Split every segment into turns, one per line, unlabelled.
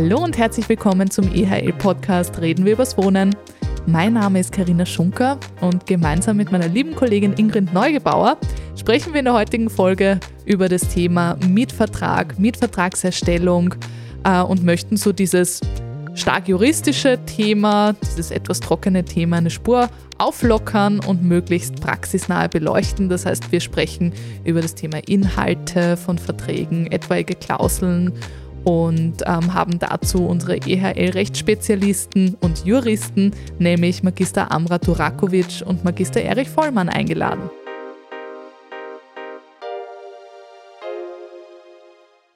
Hallo und herzlich willkommen zum EHL-Podcast Reden wir übers Wohnen. Mein Name ist Karina Schunker und gemeinsam mit meiner lieben Kollegin Ingrid Neugebauer sprechen wir in der heutigen Folge über das Thema Mietvertrag, Mietvertragserstellung äh, und möchten so dieses stark juristische Thema, dieses etwas trockene Thema eine Spur auflockern und möglichst praxisnahe beleuchten. Das heißt, wir sprechen über das Thema Inhalte von Verträgen, etwaige Klauseln und ähm, haben dazu unsere EHL-Rechtsspezialisten und Juristen, nämlich Magister Amra Durakovic und Magister Erich Vollmann, eingeladen.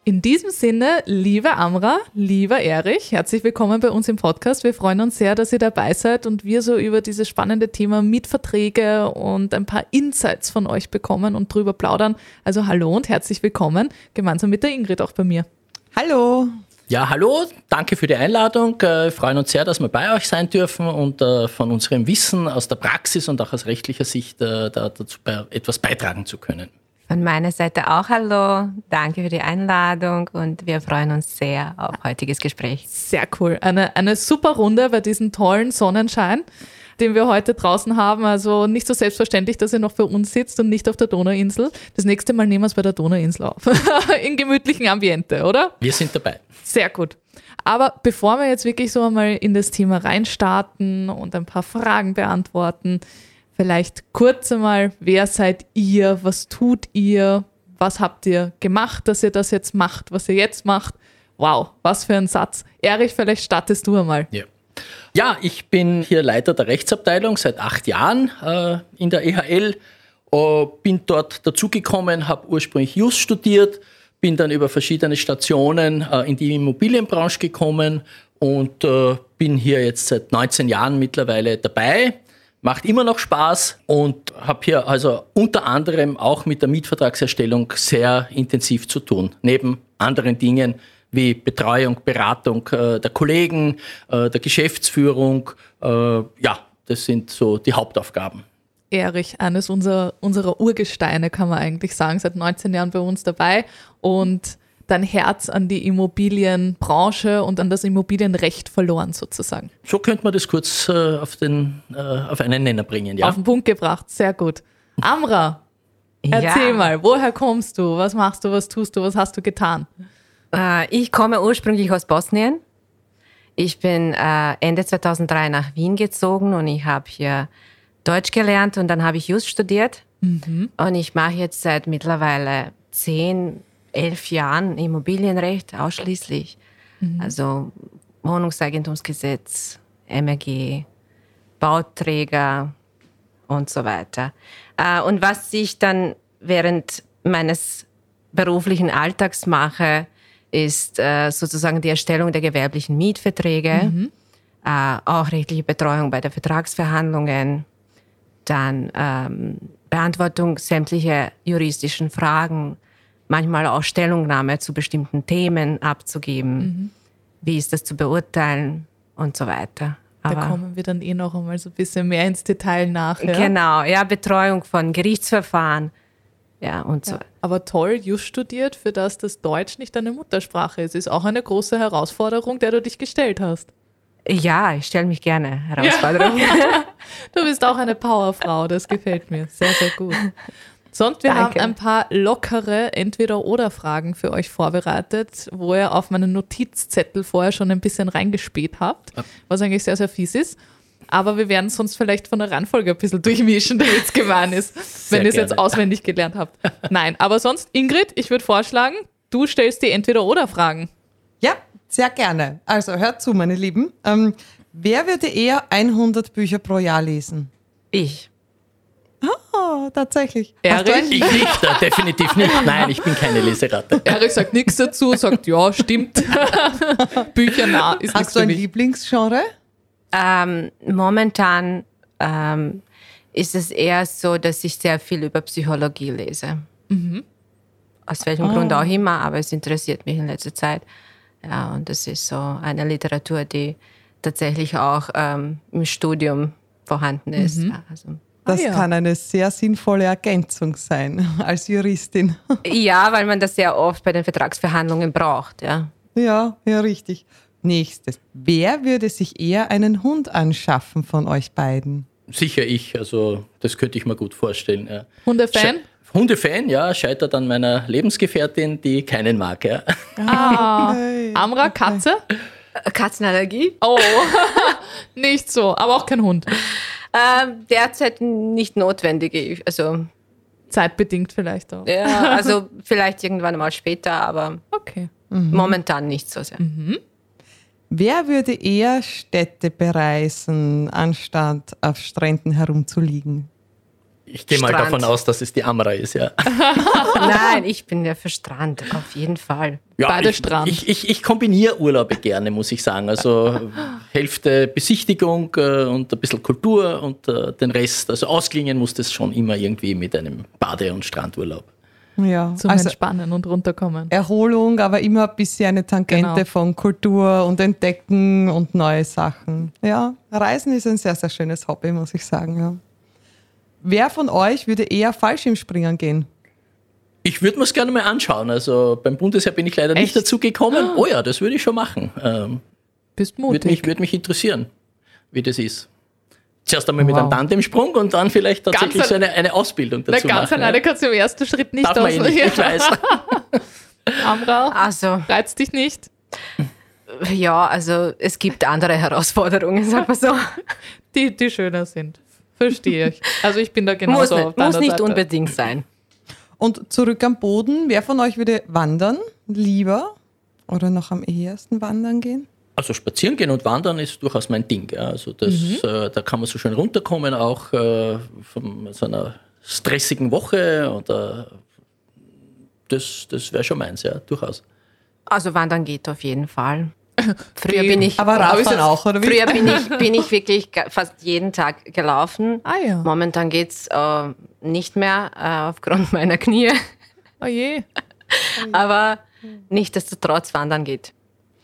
In diesem Sinne, liebe Amra, lieber Erich, herzlich willkommen bei uns im Podcast. Wir freuen uns sehr, dass ihr dabei seid und wir so über dieses spannende Thema Mietverträge und ein paar Insights von euch bekommen und drüber plaudern. Also hallo und herzlich willkommen, gemeinsam mit der Ingrid auch bei mir.
Hallo.
Ja, hallo, danke für die Einladung. Äh, wir freuen uns sehr, dass wir bei euch sein dürfen und äh, von unserem Wissen aus der Praxis und auch aus rechtlicher Sicht äh, dazu etwas beitragen zu können.
Von meiner Seite auch hallo. Danke für die Einladung und wir freuen uns sehr auf heutiges Gespräch.
Sehr cool. Eine, eine super Runde bei diesem tollen Sonnenschein, den wir heute draußen haben. Also nicht so selbstverständlich, dass ihr noch für uns sitzt und nicht auf der Donauinsel. Das nächste Mal nehmen wir es bei der Donauinsel auf. In gemütlichen Ambiente, oder?
Wir sind dabei.
Sehr gut. Aber bevor wir jetzt wirklich so einmal in das Thema reinstarten und ein paar Fragen beantworten, Vielleicht kurz einmal, wer seid ihr, was tut ihr, was habt ihr gemacht, dass ihr das jetzt macht, was ihr jetzt macht. Wow, was für ein Satz. Erich, vielleicht startest du einmal.
Ja. Ja, ich bin hier Leiter der Rechtsabteilung seit acht Jahren äh, in der EHL. Äh, bin dort dazugekommen, habe ursprünglich Just studiert, bin dann über verschiedene Stationen äh, in die Immobilienbranche gekommen und äh, bin hier jetzt seit 19 Jahren mittlerweile dabei macht immer noch Spaß und habe hier also unter anderem auch mit der Mietvertragserstellung sehr intensiv zu tun, neben anderen Dingen wie Betreuung, Beratung äh, der Kollegen, äh, der Geschäftsführung. Äh, ja, das sind so die Hauptaufgaben.
Erich, eines unserer, unserer Urgesteine, kann man eigentlich sagen, seit 19 Jahren bei uns dabei und dein Herz an die Immobilienbranche und an das Immobilienrecht verloren sozusagen.
So könnte man das kurz äh, auf, den, äh, auf einen Nenner bringen, ja.
Auf den Punkt gebracht, sehr gut. Amra, erzähl ja. mal, woher kommst du? Was machst du? Was tust du? Was hast du getan?
Äh, ich komme ursprünglich aus Bosnien. Ich bin äh, Ende 2003 nach Wien gezogen und ich habe hier Deutsch gelernt und dann habe ich Just studiert. Mhm. Und ich mache jetzt seit mittlerweile zehn, elf Jahren Immobilienrecht ausschließlich. Mhm. Also Wohnungseigentumsgesetz, MRG, Bauträger und so weiter. Äh, und was ich dann während meines beruflichen Alltags mache, ist äh, sozusagen die Erstellung der gewerblichen Mietverträge, mhm. Äh, auch rechtliche Betreuung bei der Vertragsverhandlungen, dann ähm, Beantwortung sämtlicher juristischen Fragen, manchmal auch Stellungnahme zu bestimmten Themen abzugeben. Mhm. Wie ist das zu beurteilen und so weiter.
Aber da kommen wir dann eh noch einmal so ein bisschen mehr ins Detail nach. Ja?
Genau, ja, Betreuung von Gerichtsverfahren. Ja, und so. Ja,
aber toll, just studiert, für das das Deutsch nicht deine Muttersprache ist. Ist auch eine große Herausforderung, der du dich gestellt hast.
Ja, ich stelle mich gerne Herausforderungen. Ja.
du bist auch eine Powerfrau, das gefällt mir. Sehr, sehr gut. Sonst, wir Danke. haben ein paar lockere Entweder-Oder-Fragen für euch vorbereitet, wo ihr auf meinen Notizzettel vorher schon ein bisschen reingespäht habt, was eigentlich sehr, sehr fies ist. Aber wir werden sonst vielleicht von der Reihenfolge ein bisschen durchmischen, damit es gemein ist, sehr wenn ihr es jetzt auswendig gelernt habt. Nein, aber sonst, Ingrid, ich würde vorschlagen, du stellst die Entweder-Oder-Fragen.
Ja, sehr gerne. Also hört zu, meine Lieben. Ähm, wer würde eher 100 Bücher pro Jahr lesen?
Ich.
Oh, tatsächlich.
Erich? Ich nicht, definitiv nicht. Nein, ich bin keine Leseratte.
Erich sagt nichts dazu, sagt ja, stimmt. Bücher nah
ist Hast du ein Lieblingsgenre?
Ähm, momentan ähm, ist es eher so, dass ich sehr viel über Psychologie lese. Mhm. Aus welchem oh. Grund auch immer, aber es interessiert mich in letzter Zeit. Ja, und das ist so eine Literatur, die tatsächlich auch ähm, im Studium vorhanden ist. Mhm. Also
das ah, ja. kann eine sehr sinnvolle Ergänzung sein als Juristin.
Ja, weil man das sehr oft bei den Vertragsverhandlungen braucht, ja.
Ja, ja, richtig. Nächstes. Wer würde sich eher einen Hund anschaffen von euch beiden?
Sicher ich, also das könnte ich mir gut vorstellen. Ja.
Hundefan?
Sche Hundefan, ja, scheitert an meiner Lebensgefährtin, die keinen mag. Ja.
Ah,
Okay.
Amra, Katze?
Katzenallergie?
Oh, nicht so, aber auch kein Hund.
Ähm, derzeit nicht notwendig. Also,
Zeitbedingt vielleicht auch.
ja, also vielleicht irgendwann mal später, aber
Okay.
momentan nicht so sehr.
Wer würde eher Städte bereisen, anstatt auf Stränden herumzuliegen?
Ich gehe mal davon aus, dass es die Amra ist, ja.
Nein, ich bin ja für Strand, auf jeden Fall.
ja
Beide
ich,
Strand.
Ich, ich, ich kombiniere Urlaube gerne, muss ich sagen. Also Hälfte Besichtigung äh, und ein bisschen Kultur und äh, den Rest. Also ausklingen muss das schon immer irgendwie mit einem Bade- und Strandurlaub.
Ja,
Zum
also
Entspannen und runterkommen.
Erholung, aber immer ein bisschen eine Tangente
Genau.
von Kultur und Entdecken und neue Sachen. Ja, Reisen ist ein sehr, sehr schönes Hobby, muss ich sagen. Ja. Wer von euch würde eher Fallschirmspringen gehen?
Ich würde mir es gerne mal anschauen. Also beim Bundesheer bin ich leider
Echt?
nicht dazu gekommen. Oh ja, das würde ich schon machen. Ähm,
Bist
würde
mutig.
mich, würd mich interessieren, wie das ist. Zuerst einmal mit
Wow.
einem Tandemsprung und dann vielleicht tatsächlich
Ganz
so eine, eine Ausbildung
Na,
dazu
ganz
machen.
alleine kannst du im ersten Schritt nicht
Darf man eh nicht, ich weiß.
Amra,
Also,
reizt dich nicht?
ja, also es gibt andere Herausforderungen, sagen wir so.
Die, die schöner sind. Verstehe ich. Also ich bin da genauso
muss
auf
nicht, muss nicht
Seite.
unbedingt sein.
Und zurück am Boden, wer von euch würde wandern lieber oder noch am ehesten wandern gehen?
Also spazieren gehen und wandern ist durchaus mein Ding. Ja. Also das,
Mhm.
äh, da kann man so schön runterkommen, auch äh, von so einer stressigen Woche. Und, äh, das das wäre schon meins, ja, durchaus.
Also wandern geht auf jeden Fall. Früher bin ich,
Aber
jetzt-
auch, oder wie?
früher bin ich, bin ich wirklich fast jeden Tag gelaufen.
Ah ja.
Momentan geht's äh, nicht mehr äh, aufgrund meiner Knie,
Oh je.
aber nichtsdestotrotz wandern geht.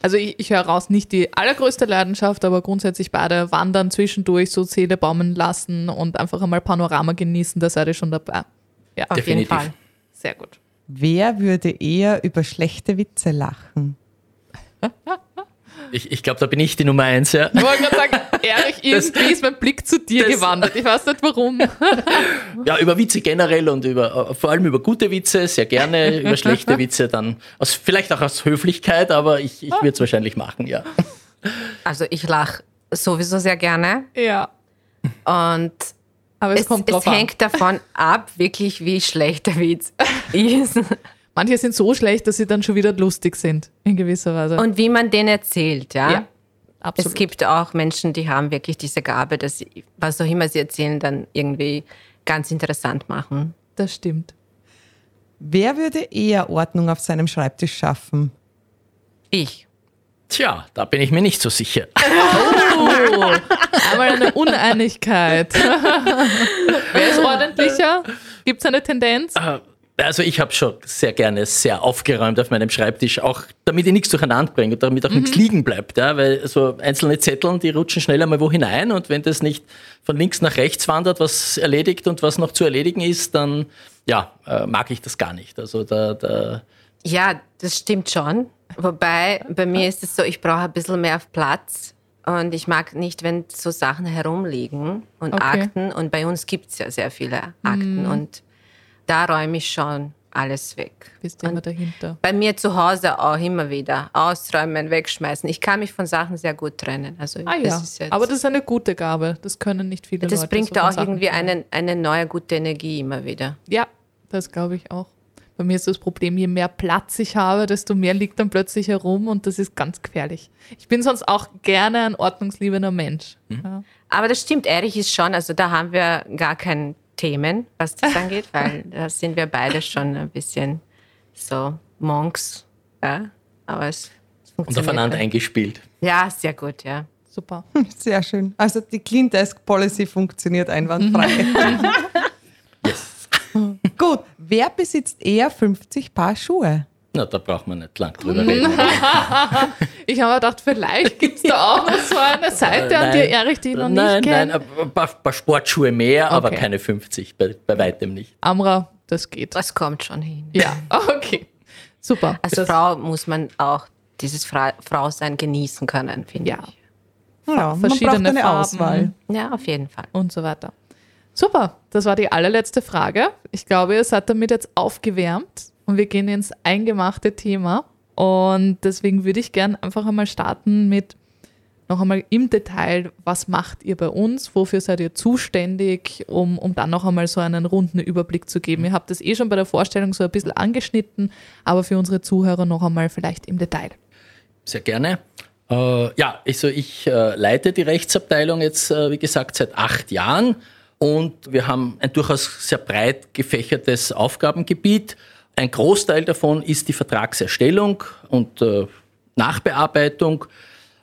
Also ich, ich höre raus, nicht die allergrößte Leidenschaft, aber grundsätzlich beide wandern zwischendurch, so Seele baumen lassen und einfach einmal Panorama genießen, da seid ihr schon dabei. Ja,
Auf
Definitiv.
jeden Fall.
sehr gut.
Wer würde eher über schlechte Witze lachen?
Ich, ich glaube, da bin ich die Nummer eins. Ja.
Ich wollte gerade sagen, Erich, irgendwie ist mein Blick zu dir
das-
gewandert. Ich weiß nicht warum.
ja, über Witze generell und über, äh, vor allem über gute Witze, sehr gerne. über schlechte Witze dann, aus, vielleicht auch aus Höflichkeit, aber ich, ich würde es wahrscheinlich machen, ja.
Also ich lache sowieso sehr gerne
Ja,
und
aber es,
es,
kommt
es
drauf an.
hängt davon ab, wirklich wie schlecht der Witz ist
Manche sind so schlecht, dass sie dann schon wieder lustig sind, in gewisser Weise.
und wie man den erzählt. Ja?
ja, absolut.
Es gibt auch Menschen, die haben wirklich diese Gabe, dass sie, was auch immer sie erzählen, dann irgendwie ganz interessant machen.
das stimmt.
Wer würde eher Ordnung auf seinem Schreibtisch schaffen?
Ich.
Tja, da bin ich mir nicht so sicher.
Oh, einmal eine Uneinigkeit. Wer ist ordentlicher? Gibt es eine Tendenz?
Also ich habe schon sehr gerne sehr aufgeräumt auf meinem Schreibtisch, auch damit ich nichts durcheinander bringe und damit auch nichts liegen bleibt. Ja? Weil so einzelne Zetteln, die rutschen schneller mal wo hinein und wenn das nicht von links nach rechts wandert, was erledigt und was noch zu erledigen ist, dann ja, äh, mag ich das gar nicht. Also da, da
Ja, das stimmt schon. Wobei bei mir ist es so, ich brauche ein bisschen mehr Platz und ich mag nicht, wenn so Sachen herumliegen und
Okay.
Akten. Und bei uns gibt es ja sehr viele Akten und da räume ich schon alles weg.
Bist du immer dahinter.
Bei mir zu Hause auch immer wieder ausräumen, wegschmeißen. Ich kann mich von Sachen sehr gut trennen. Also
Ah
das
ja,
ist jetzt,
aber das ist eine gute Gabe. Das können nicht viele
das
Leute.
bringt
so
auch irgendwie
trennen.
eine, neue gute Energie immer wieder.
Ja, das glaube ich auch. Bei mir ist das Problem, je mehr Platz ich habe, desto mehr liegt dann plötzlich herum und das ist ganz gefährlich. Ich bin sonst auch gerne ein ordnungsliebender Mensch. Ja.
Aber das stimmt, Erich ist schon, also da haben wir gar kein Themen, was das angeht, weil da sind wir beide schon ein bisschen so Monks. Ja, aber es
und
funktioniert.
aufeinander
halt.
eingespielt.
Ja, sehr gut, ja.
Super.
Sehr schön. Also die Clean Desk Policy funktioniert einwandfrei. Gut, wer besitzt eher 50 Paar Schuhe?
Na, da braucht man nicht lang drüber reden.
Ich habe mir gedacht, vielleicht gibt es da auch noch so eine Seite an dir, Erich, die noch
nein,
nicht
nein,
kenne.
ein paar, paar Sportschuhe mehr, aber
Okay.
keine 50, bei, bei weitem nicht.
Amra, das geht.
Das kommt schon hin.
Ja, okay. Super.
Als
Das-
Frau muss man auch dieses Fra Frausein genießen können, finde
Ja.
ich.
Ja, man
verschiedene
braucht eine
Farben.
Auswahl.
Ja, auf jeden Fall.
und so weiter. Super, das war die allerletzte Frage. Ich glaube, ihr seid damit jetzt aufgewärmt und wir gehen ins eingemachte Thema. Und deswegen würde ich gern einfach einmal starten mit noch einmal im Detail, was macht ihr bei uns, wofür seid ihr zuständig, um, um dann noch einmal so einen runden Überblick zu geben. Ihr habt das eh schon bei der Vorstellung so ein bisschen angeschnitten, aber für unsere Zuhörer noch einmal vielleicht im Detail.
Sehr gerne. Äh, ja, also ich äh, leite die Rechtsabteilung jetzt, äh, wie gesagt, seit acht Jahren und wir haben ein durchaus sehr breit gefächertes Aufgabengebiet. Ein Großteil davon ist die Vertragserstellung und äh, Nachbearbeitung,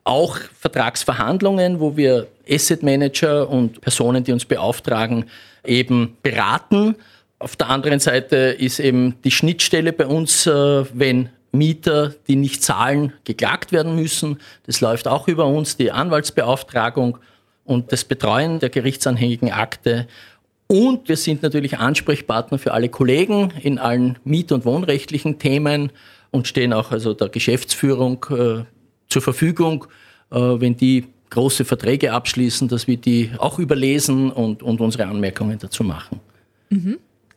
auch Vertragsverhandlungen, wo wir Asset Manager und Personen, die uns beauftragen, eben beraten. Auf der anderen Seite ist eben die Schnittstelle bei uns, äh, wenn Mieter, die nicht zahlen, geklagt werden müssen. Das läuft auch über uns, die Anwaltsbeauftragung und das Betreuen der gerichtsanhängigen Akte. Und wir sind natürlich Ansprechpartner für alle Kollegen in allen miet- und wohnrechtlichen Themen und stehen auch also der Geschäftsführung äh, zur Verfügung, äh, wenn die große Verträge abschließen, dass wir die auch überlesen und, und unsere Anmerkungen dazu machen.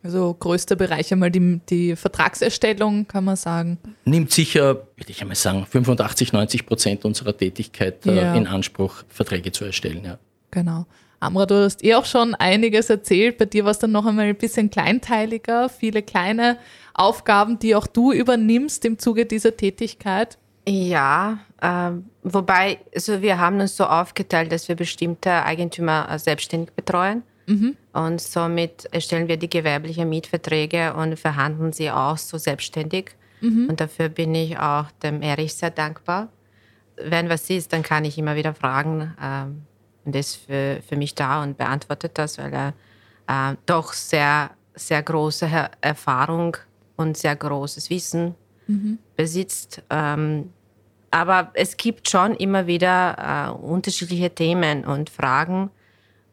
Also größter Bereich einmal die, die Vertragserstellung, kann man sagen.
Nimmt sicher, würde ich einmal sagen, 85, 90 Prozent unserer Tätigkeit äh,
Ja.
in Anspruch, Verträge zu erstellen. Ja.
Genau. Amra, du hast eh auch schon einiges erzählt. Bei dir war es dann noch einmal ein bisschen kleinteiliger, viele kleine Aufgaben, die auch du übernimmst im Zuge dieser Tätigkeit.
Ja, ähm, wobei, also wir haben uns so aufgeteilt, dass wir bestimmte Eigentümer äh, selbstständig betreuen. Und somit erstellen wir die gewerblichen Mietverträge und verhandeln sie auch so selbstständig. Und dafür bin ich auch dem Erich sehr dankbar. Wenn was ist, dann kann ich immer wieder fragen. Ähm, ist für, für mich da und beantwortet das, weil er äh, doch sehr, sehr große Her- Erfahrung und sehr großes Wissen besitzt. Ähm, aber es gibt schon immer wieder äh, unterschiedliche Themen und Fragen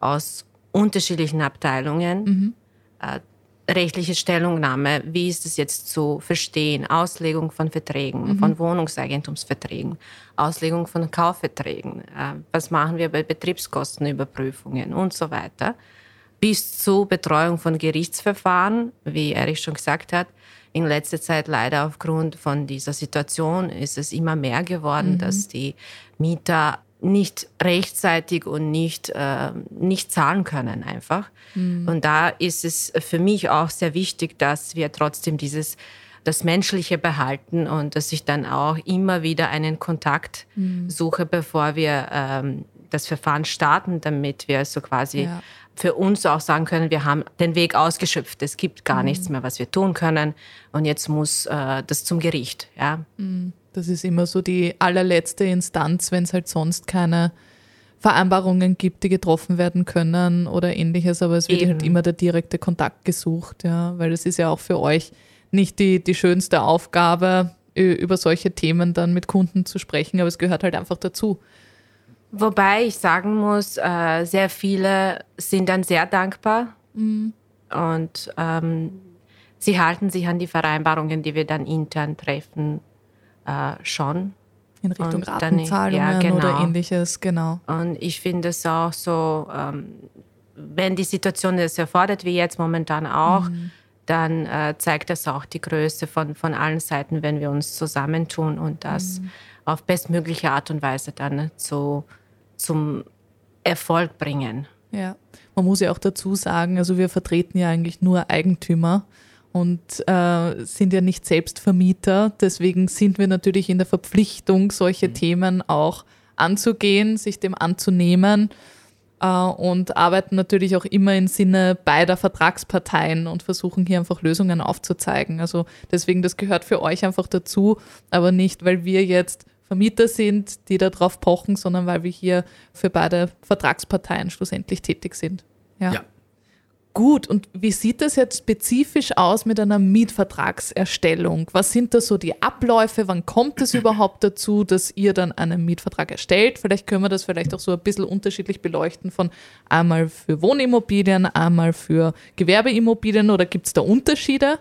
aus unterschiedlichen Abteilungen. Äh, rechtliche Stellungnahme, wie ist es jetzt zu verstehen? Auslegung von Verträgen, von Wohnungseigentumsverträgen, Auslegung von Kaufverträgen. Äh, was machen wir bei Betriebskostenüberprüfungen und so weiter. Bis zu Betreuung von Gerichtsverfahren, wie Erich schon gesagt hat. In letzter Zeit leider aufgrund von dieser Situation ist es immer mehr geworden, dass die Mieter nicht rechtzeitig und nicht, äh, nicht zahlen können einfach. Und da ist es für mich auch sehr wichtig, dass wir trotzdem dieses das Menschliche behalten und dass ich dann auch immer wieder einen Kontakt suche, bevor wir ähm, das Verfahren starten, damit wir so quasi
Ja.
für uns auch sagen können, wir haben den Weg ausgeschöpft. Es gibt gar nichts mehr, was wir tun können. Und jetzt muss äh, das zum Gericht. Ja.
Das ist immer so die allerletzte Instanz, wenn es halt sonst keine Vereinbarungen gibt, die getroffen werden können oder ähnliches, aber es wird
Eben.
halt immer der direkte Kontakt gesucht, ja, weil das ist ja auch für euch nicht die, die schönste Aufgabe, über solche Themen dann mit Kunden zu sprechen, aber es gehört halt einfach dazu.
Wobei ich sagen muss, äh, sehr viele sind dann sehr dankbar und ähm, sie halten sich an die Vereinbarungen, die wir dann intern treffen, äh, schon.
In Richtung
Und dann-
Ratenzahlungen
ja, genau.
oder ähnliches, genau.
Und ich finde es auch so, ähm, wenn die Situation das erfordert, wie jetzt momentan auch, dann äh, zeigt das auch die Größe von, von allen Seiten, wenn wir uns zusammentun und das auf bestmögliche Art und Weise dann zu, zum Erfolg bringen.
Ja, man muss ja auch dazu sagen, also wir vertreten ja eigentlich nur Eigentümer und äh, sind ja nicht selbst Vermieter. Deswegen sind wir natürlich in der Verpflichtung, solche Themen auch anzugehen, sich dem anzunehmen äh, und arbeiten natürlich auch immer im Sinne beider Vertragsparteien und versuchen hier einfach Lösungen aufzuzeigen. Also deswegen, das gehört für euch einfach dazu, aber nicht, weil wir jetzt Vermieter sind, die darauf pochen, sondern weil wir hier für beide Vertragsparteien schlussendlich tätig sind. Ja.
Ja.
Gut, und wie sieht das jetzt spezifisch aus mit einer Mietvertragserstellung? Was sind da so die Abläufe? Wann kommt es überhaupt dazu, dass ihr dann einen Mietvertrag erstellt? Vielleicht können wir das vielleicht auch so ein bisschen unterschiedlich beleuchten von einmal für Wohnimmobilien, einmal für Gewerbeimmobilien oder gibt es da Unterschiede?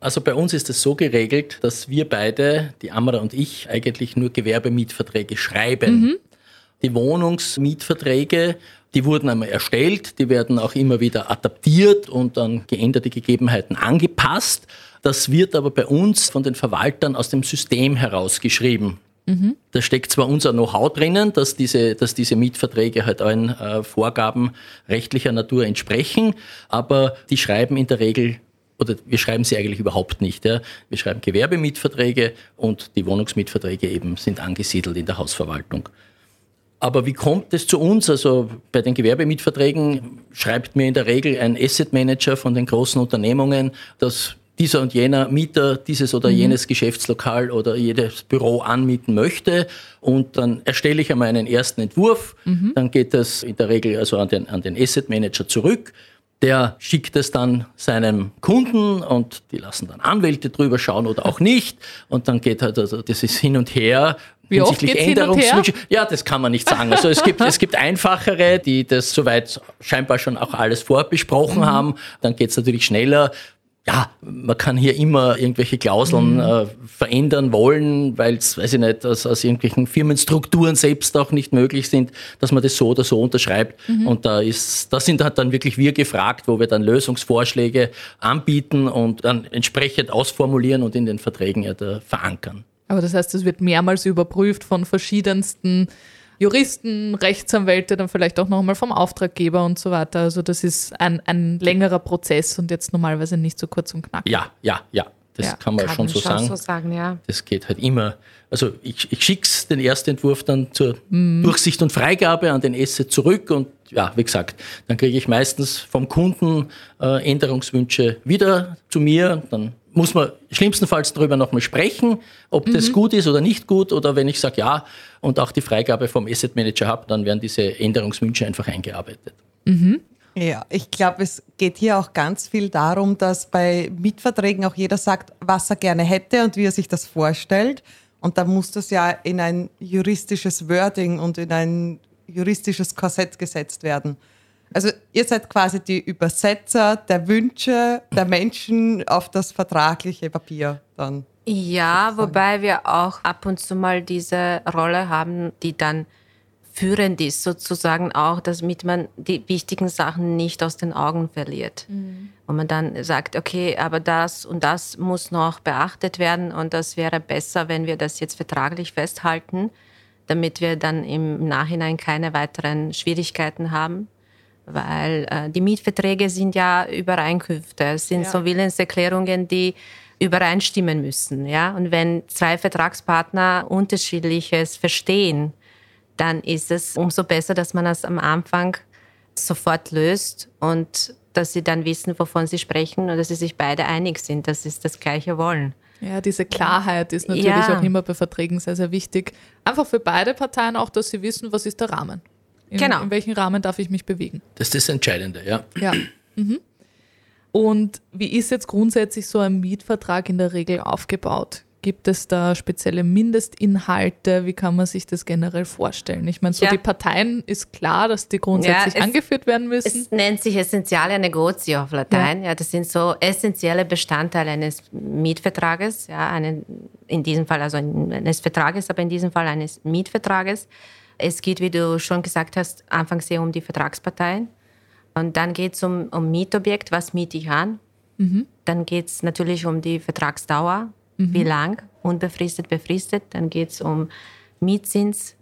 Also bei uns ist es so geregelt, dass wir beide, die Amara und ich, eigentlich nur Gewerbemietverträge schreiben. Mhm. Die Wohnungsmietverträge, die wurden einmal erstellt, die werden auch immer wieder adaptiert und an geänderte Gegebenheiten angepasst. Das wird aber bei uns von den Verwaltern aus dem System herausgeschrieben. Mhm. Da steckt zwar unser Know-how drinnen, dass diese, dass diese Mietverträge halt allen äh, Vorgaben rechtlicher Natur entsprechen, aber die schreiben in der Regel oder wir schreiben sie eigentlich überhaupt nicht. Ja. Wir schreiben Gewerbemietverträge und die Wohnungsmietverträge eben sind angesiedelt in der Hausverwaltung. Aber wie kommt es zu uns? Also bei den Gewerbemietverträgen schreibt mir in der Regel ein Asset Manager von den großen Unternehmungen, dass dieser und jener Mieter dieses oder mhm. jenes Geschäftslokal oder jedes Büro anmieten möchte. Und dann erstelle ich einmal einen ersten Entwurf. Mhm. Dann geht das in der Regel also an den, an den Asset Manager zurück. Der schickt es dann seinem Kunden und die lassen dann Anwälte drüber schauen oder auch nicht. Und dann geht halt, also das ist hin und her.
Wie oft geht's Änderungswünsche.
Ja, das kann man nicht sagen. Also es gibt, es gibt einfachere, die das soweit scheinbar schon auch alles vorbesprochen mhm. haben. Dann geht's natürlich schneller ja, man kann hier immer irgendwelche Klauseln mhm. äh, verändern wollen, weil es, weiß ich nicht, aus, aus irgendwelchen Firmenstrukturen selbst auch nicht möglich sind, dass man das so oder so unterschreibt. Mhm. Und da ist, da sind halt dann wirklich wir gefragt, wo wir dann Lösungsvorschläge anbieten und dann entsprechend ausformulieren und in den Verträgen ja da verankern.
Aber das heißt, es wird mehrmals überprüft von verschiedensten Juristen, Rechtsanwälte, dann vielleicht auch nochmal vom Auftraggeber und so weiter. Also das ist ein, ein längerer Prozess und jetzt normalerweise nicht so kurz und knapp.
Ja, ja, ja. Das ja, kann man kann schon, so, sagen. so sagen. Ja. Das geht halt immer. Also ich, ich schicke den ersten Entwurf dann zur mm. Durchsicht und Freigabe an den Esse zurück und ja, wie gesagt, dann kriege ich meistens vom Kunden äh, Änderungswünsche wieder zu mir. Dann muss man schlimmstenfalls darüber nochmal sprechen, ob mhm. das gut ist oder nicht gut. Oder wenn ich sage ja und auch die Freigabe vom Asset Manager habe, dann werden diese Änderungswünsche einfach eingearbeitet.
Mhm. Ja, ich glaube, es geht hier auch ganz viel darum, dass bei Mietverträgen auch jeder sagt, was er gerne hätte und wie er sich das vorstellt. Und da muss das ja in ein juristisches Wording und in ein juristisches Korsett gesetzt werden. Also ihr seid quasi die Übersetzer der Wünsche der Menschen auf das vertragliche Papier dann.
Ja, wobei wir auch ab und zu mal diese Rolle haben, die dann führend ist, sozusagen auch, damit man die wichtigen Sachen nicht aus den Augen verliert. Mhm. Und man dann sagt, okay, aber das und das muss noch beachtet werden und das wäre besser, wenn wir das jetzt vertraglich festhalten, damit wir dann im Nachhinein keine weiteren Schwierigkeiten haben weil äh, die Mietverträge sind ja Übereinkünfte, es sind ja. so Willenserklärungen, die übereinstimmen müssen. Ja? Und wenn zwei Vertragspartner unterschiedliches verstehen, dann ist es umso besser, dass man das am Anfang sofort löst und dass sie dann wissen, wovon sie sprechen und dass sie sich beide einig sind, dass sie das Gleiche wollen.
Ja, diese Klarheit ist natürlich ja. auch immer bei Verträgen sehr, sehr wichtig. Einfach für beide Parteien auch, dass sie wissen, was ist der Rahmen. In, genau. In welchem Rahmen darf ich mich bewegen?
Das ist das Entscheidende, ja.
Ja. Mhm. Und wie ist jetzt grundsätzlich so ein Mietvertrag in der Regel aufgebaut? Gibt es da spezielle Mindestinhalte? Wie kann man sich das generell vorstellen? Ich meine, so ja. die Parteien ist klar, dass die grundsätzlich ja, es, angeführt werden müssen.
Es nennt sich Essentiale Negozio auf Latein. Ja. ja. das sind so essentielle Bestandteile eines Mietvertrages. Ja, einen, in diesem Fall also eines Vertrages, aber in diesem Fall eines Mietvertrages. Es geht, wie du schon gesagt hast, anfangs sehr um die Vertragsparteien. Und dann geht es um, um Mietobjekt, was miete ich an. Mhm. Dann geht es natürlich um die Vertragsdauer, mhm. wie lang, unbefristet, befristet. Dann geht es um Mietzins,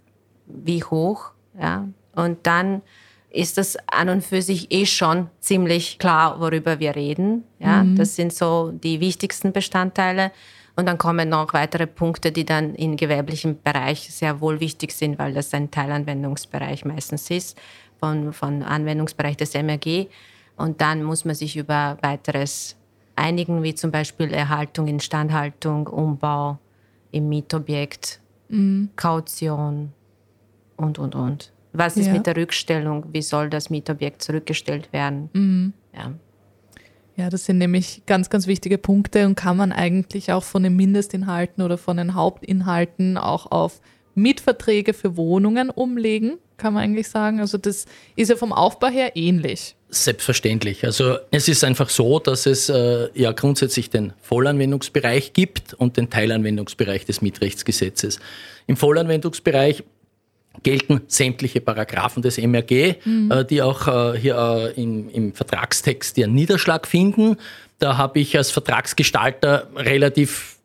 wie hoch. Ja. Und dann ist das an und für sich eh schon ziemlich klar, worüber wir reden. Ja. Mhm. Das sind so die wichtigsten Bestandteile. Und dann kommen noch weitere Punkte, die dann im gewerblichen Bereich sehr wohl wichtig sind, weil das ein Teilanwendungsbereich meistens ist, von, von Anwendungsbereich des MRG. Und dann muss man sich über weiteres einigen, wie zum Beispiel Erhaltung, Instandhaltung, Umbau im Mietobjekt, mhm. Kaution und, und, und. Was ist ja. mit der Rückstellung? Wie soll das Mietobjekt zurückgestellt werden? Mhm. Ja.
Ja, das sind nämlich ganz, ganz wichtige Punkte und kann man eigentlich auch von den Mindestinhalten oder von den Hauptinhalten auch auf Mietverträge für Wohnungen umlegen. kann man eigentlich sagen. Also das ist ja vom Aufbau her ähnlich.
Selbstverständlich. Also es ist einfach so, dass es äh, ja grundsätzlich den Vollanwendungsbereich gibt und den Teilanwendungsbereich des Mietrechtsgesetzes. Im Vollanwendungsbereich gelten sämtliche Paragraphen des MRG, mhm. äh, die auch äh, hier äh, im, im Vertragstext ihren Niederschlag finden. Da habe ich als Vertragsgestalter relativ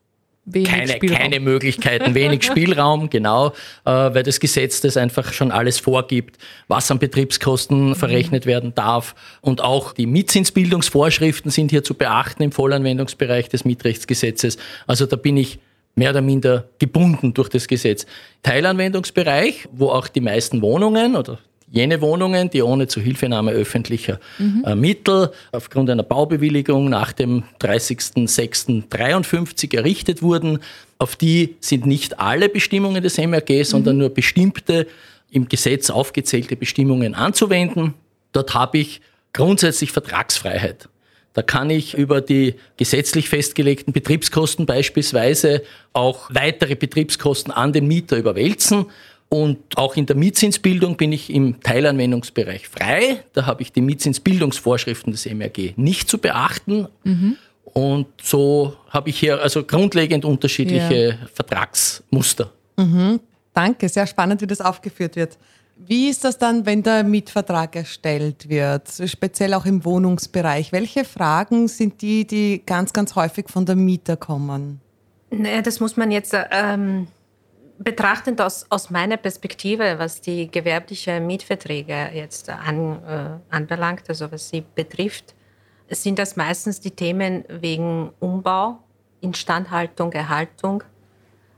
keine, keine Möglichkeiten, wenig Spielraum, genau, weil das Gesetz das einfach schon alles vorgibt, was an Betriebskosten mhm. verrechnet werden darf. Und auch die Mietzinsbildungsvorschriften sind hier zu beachten im Vollanwendungsbereich des Mietrechtsgesetzes. Also da bin ich mehr oder minder gebunden durch das Gesetz. Teilanwendungsbereich, wo auch die meisten Wohnungen oder jene Wohnungen, die ohne Zuhilfenahme öffentlicher mhm. Mittel aufgrund einer Baubewilligung nach dem 30.06.53 errichtet wurden, auf die sind nicht alle Bestimmungen des MRG, sondern mhm. nur bestimmte im Gesetz aufgezählte Bestimmungen anzuwenden. Dort habe ich grundsätzlich Vertragsfreiheit. Da kann ich über die gesetzlich festgelegten Betriebskosten beispielsweise auch weitere Betriebskosten an den Mieter überwälzen. Und auch in der Mietzinsbildung bin ich im Teilanwendungsbereich frei. Da habe ich die Mietzinsbildungsvorschriften des MRG nicht zu beachten. Mhm. Und so habe ich hier also grundlegend unterschiedliche ja. Vertragsmuster.
Mhm. Danke, sehr spannend, wie das aufgeführt wird. Wie ist das dann, wenn der Mietvertrag erstellt wird, speziell auch im Wohnungsbereich? Welche Fragen sind die, die ganz, ganz häufig von der Mieter kommen?
Naja, das muss man jetzt ähm, betrachtend aus, aus meiner Perspektive, was die gewerbliche Mietverträge jetzt an, äh, anbelangt, also was sie betrifft, sind das meistens die Themen wegen Umbau, Instandhaltung, Erhaltung,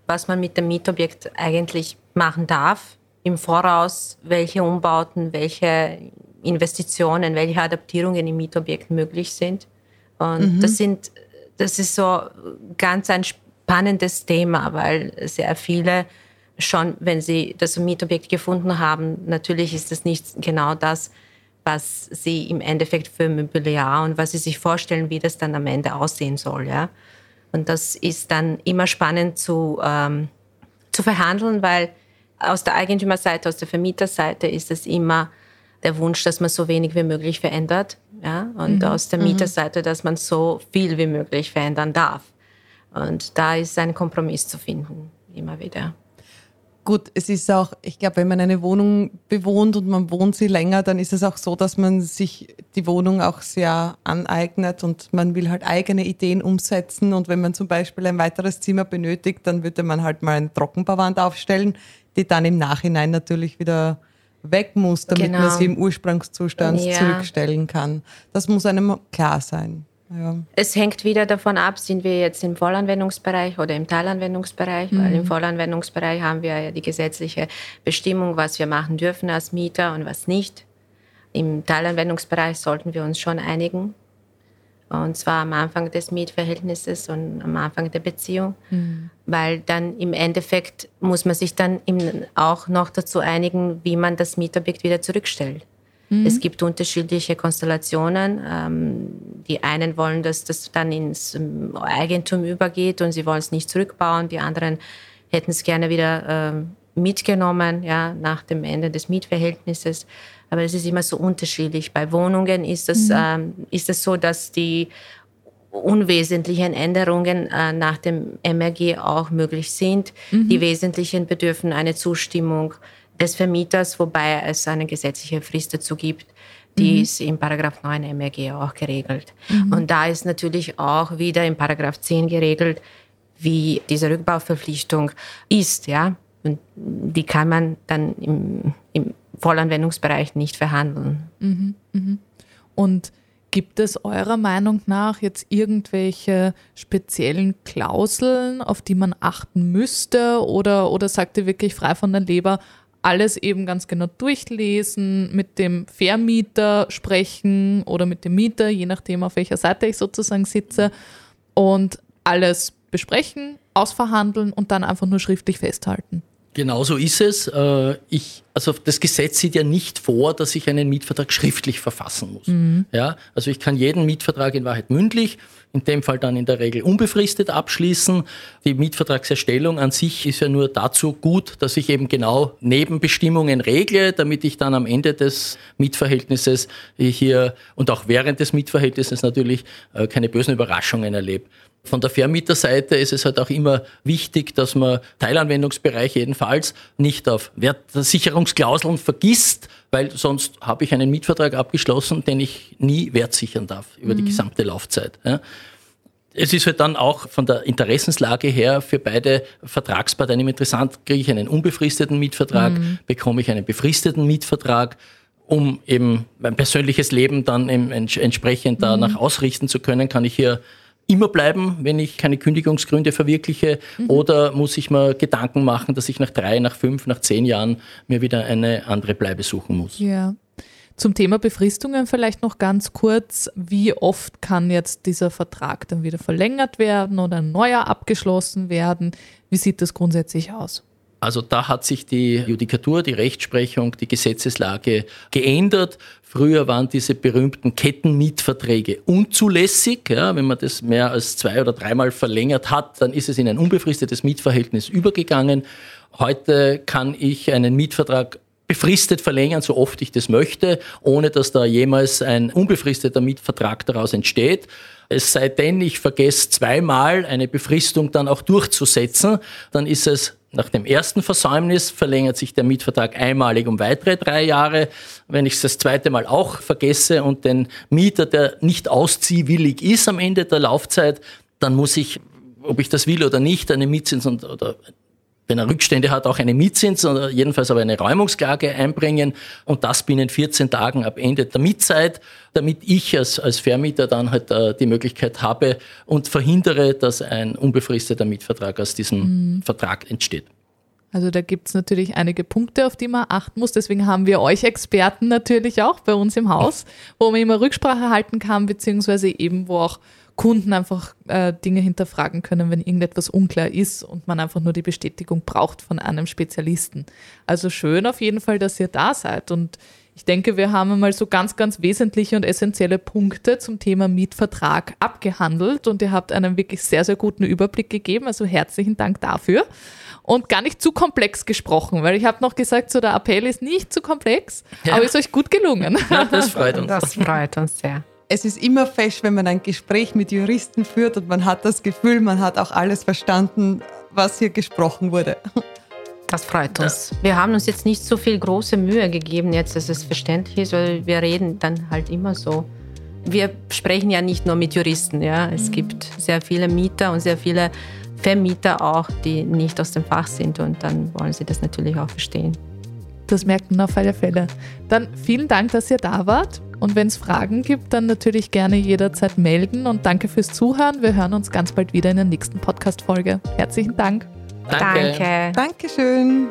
was man mit dem Mietobjekt eigentlich machen darf im Voraus, welche Umbauten, welche Investitionen, welche Adaptierungen im Mietobjekt möglich sind. Und mhm. das sind, das ist so ganz ein spannendes Thema, weil sehr viele schon, wenn sie das Mietobjekt gefunden haben, natürlich ist das nicht genau das, was sie im Endeffekt für Mobiliar und was sie sich vorstellen, wie das dann am Ende aussehen soll. Ja? Und das ist dann immer spannend zu, ähm, zu verhandeln, weil aus der Eigentümerseite, aus der Vermieterseite ist es immer der Wunsch, dass man so wenig wie möglich verändert. Ja? Und mhm. aus der mhm. Mieterseite, dass man so viel wie möglich verändern darf. Und da ist ein Kompromiss zu finden, immer wieder.
Gut, es ist auch, ich glaube, wenn man eine Wohnung bewohnt und man wohnt sie länger, dann ist es auch so, dass man sich die Wohnung auch sehr aneignet und man will halt eigene Ideen umsetzen. Und wenn man zum Beispiel ein weiteres Zimmer benötigt, dann würde man halt mal eine Trockenbauwand aufstellen, die dann im Nachhinein natürlich wieder weg muss, damit genau. man sie im Ursprungszustand ja. zurückstellen kann. Das muss einem klar sein.
Ja. Es hängt wieder davon ab, sind wir jetzt im Vollanwendungsbereich oder im Teilanwendungsbereich, mhm. weil im Vollanwendungsbereich haben wir ja die gesetzliche Bestimmung, was wir machen dürfen als Mieter und was nicht. Im Teilanwendungsbereich sollten wir uns schon einigen. Und zwar am Anfang des Mietverhältnisses und am Anfang der Beziehung. Mhm. Weil dann im Endeffekt muss man sich dann auch noch dazu einigen, wie man das Mietobjekt wieder zurückstellt. Mhm. Es gibt unterschiedliche Konstellationen. Ähm, die einen wollen, dass das dann ins ähm, Eigentum übergeht und sie wollen es nicht zurückbauen. Die anderen hätten es gerne wieder ähm, mitgenommen, ja, nach dem Ende des Mietverhältnisses. Aber es ist immer so unterschiedlich. Bei Wohnungen ist es, mhm. ist es so, dass die unwesentlichen Änderungen äh, nach dem MRG auch möglich sind. Mhm. Die wesentlichen bedürfen eine Zustimmung des Vermieters, wobei es eine gesetzliche Frist dazu gibt. Die mhm. ist im Paragraph 9 MRG auch geregelt. Mhm. Und da ist natürlich auch wieder im Paragraph 10 geregelt, wie diese Rückbauverpflichtung ist, ja. Und die kann man dann im, im Vollanwendungsbereich nicht verhandeln.
Mhm. mhm. Und Gibt es eurer Meinung nach jetzt irgendwelche speziellen Klauseln, auf die man achten müsste? Oder, oder sagt ihr wirklich frei von der Leber, alles eben ganz genau durchlesen, mit dem Vermieter sprechen oder mit dem Mieter, je nachdem, auf welcher Seite ich sozusagen sitze, und alles besprechen, ausverhandeln und dann einfach nur schriftlich festhalten.
Genau so ist es. Äh, ich, also das Gesetz sieht ja nicht vor, dass ich einen Mietvertrag schriftlich verfassen muss. Mhm. Ja, also ich kann jeden Mietvertrag in Wahrheit mündlich in dem Fall dann in der Regel unbefristet abschließen. Die Mietvertragserstellung an sich ist ja nur dazu gut, dass ich eben genau Nebenbestimmungen regle, damit ich dann am Ende des Mietverhältnisses hier und auch während des Mietverhältnisses natürlich äh, keine bösen Überraschungen erlebe. Von der Vermieterseite ist es halt auch immer wichtig, dass man Teilanwendungsbereich jedenfalls nicht auf Wertsicherungsklauseln vergisst, weil sonst habe ich einen Mietvertrag abgeschlossen, den ich nie wertsichern darf über mhm. die gesamte Laufzeit. Ja. Es ist halt dann auch von der Interessenslage her für beide Vertragsparteien interessant. Kriege ich einen unbefristeten Mietvertrag, mhm. bekomme ich einen befristeten Mietvertrag, um eben mein persönliches Leben dann entsprechend mhm. danach ausrichten zu können, kann ich hier immer bleiben, wenn ich keine Kündigungsgründe verwirkliche? Mhm. Oder muss ich mir Gedanken machen, dass ich nach drei, nach fünf, nach zehn Jahren mir wieder eine andere Bleibe suchen muss?
Ja. Zum Thema Befristungen vielleicht noch ganz kurz. Wie oft kann jetzt dieser Vertrag dann wieder verlängert werden oder ein neuer abgeschlossen werden? Wie sieht das grundsätzlich aus?
Also da hat sich die Judikatur, die Rechtsprechung, die Gesetzeslage geändert. Früher waren diese berühmten Kettenmietverträge unzulässig. Ja, wenn man das mehr als zwei oder dreimal verlängert hat, dann ist es in ein unbefristetes Mietverhältnis übergegangen. Heute kann ich einen Mietvertrag befristet verlängern, so oft ich das möchte, ohne dass da jemals ein unbefristeter Mietvertrag daraus entsteht. Es sei denn, ich vergesse zweimal eine Befristung dann auch durchzusetzen, dann ist es nach dem ersten Versäumnis verlängert sich der Mietvertrag einmalig um weitere drei Jahre. Wenn ich es das zweite Mal auch vergesse und den Mieter, der nicht ausziehwillig ist am Ende der Laufzeit, dann muss ich, ob ich das will oder nicht, eine Mietzins und, oder wenn er Rückstände hat, auch eine Mietzins oder jedenfalls aber eine Räumungsklage einbringen und das binnen 14 Tagen ab Ende der Mietzeit, damit ich als, als Vermieter dann halt äh, die Möglichkeit habe und verhindere, dass ein unbefristeter Mietvertrag aus diesem mhm. Vertrag entsteht.
Also da gibt es natürlich einige Punkte, auf die man achten muss. Deswegen haben wir euch Experten natürlich auch bei uns im Haus, wo man immer Rücksprache halten kann, beziehungsweise eben wo auch Kunden einfach äh, Dinge hinterfragen können, wenn irgendetwas unklar ist und man einfach nur die Bestätigung braucht von einem Spezialisten. Also schön auf jeden Fall, dass ihr da seid und ich denke, wir haben mal so ganz, ganz wesentliche und essentielle Punkte zum Thema Mietvertrag abgehandelt und ihr habt einen wirklich sehr, sehr guten Überblick gegeben. Also herzlichen Dank dafür. Und gar nicht zu komplex gesprochen, weil ich habe noch gesagt, so der Appell ist nicht zu komplex, ja. aber ist euch gut gelungen.
Ja, das freut uns. Das freut uns sehr
es ist immer fesch, wenn man ein Gespräch mit Juristen führt und man hat das Gefühl, man hat auch alles verstanden, was hier gesprochen wurde.
Das freut uns. Wir haben uns jetzt nicht so viel große Mühe gegeben, jetzt, dass es verständlich ist, weil wir reden dann halt immer so. Wir sprechen ja nicht nur mit Juristen, ja. Es mhm. gibt sehr viele Mieter und sehr viele Vermieter auch, die nicht aus dem Fach sind und dann wollen sie das natürlich auch verstehen.
Das merkt man auf alle Fälle. Dann vielen Dank, dass ihr da wart. Und wenn es Fragen gibt, dann natürlich gerne jederzeit melden. Und danke fürs Zuhören. Wir hören uns ganz bald wieder in der nächsten Podcast-Folge. Herzlichen Dank.
Danke.
Danke. Dankeschön.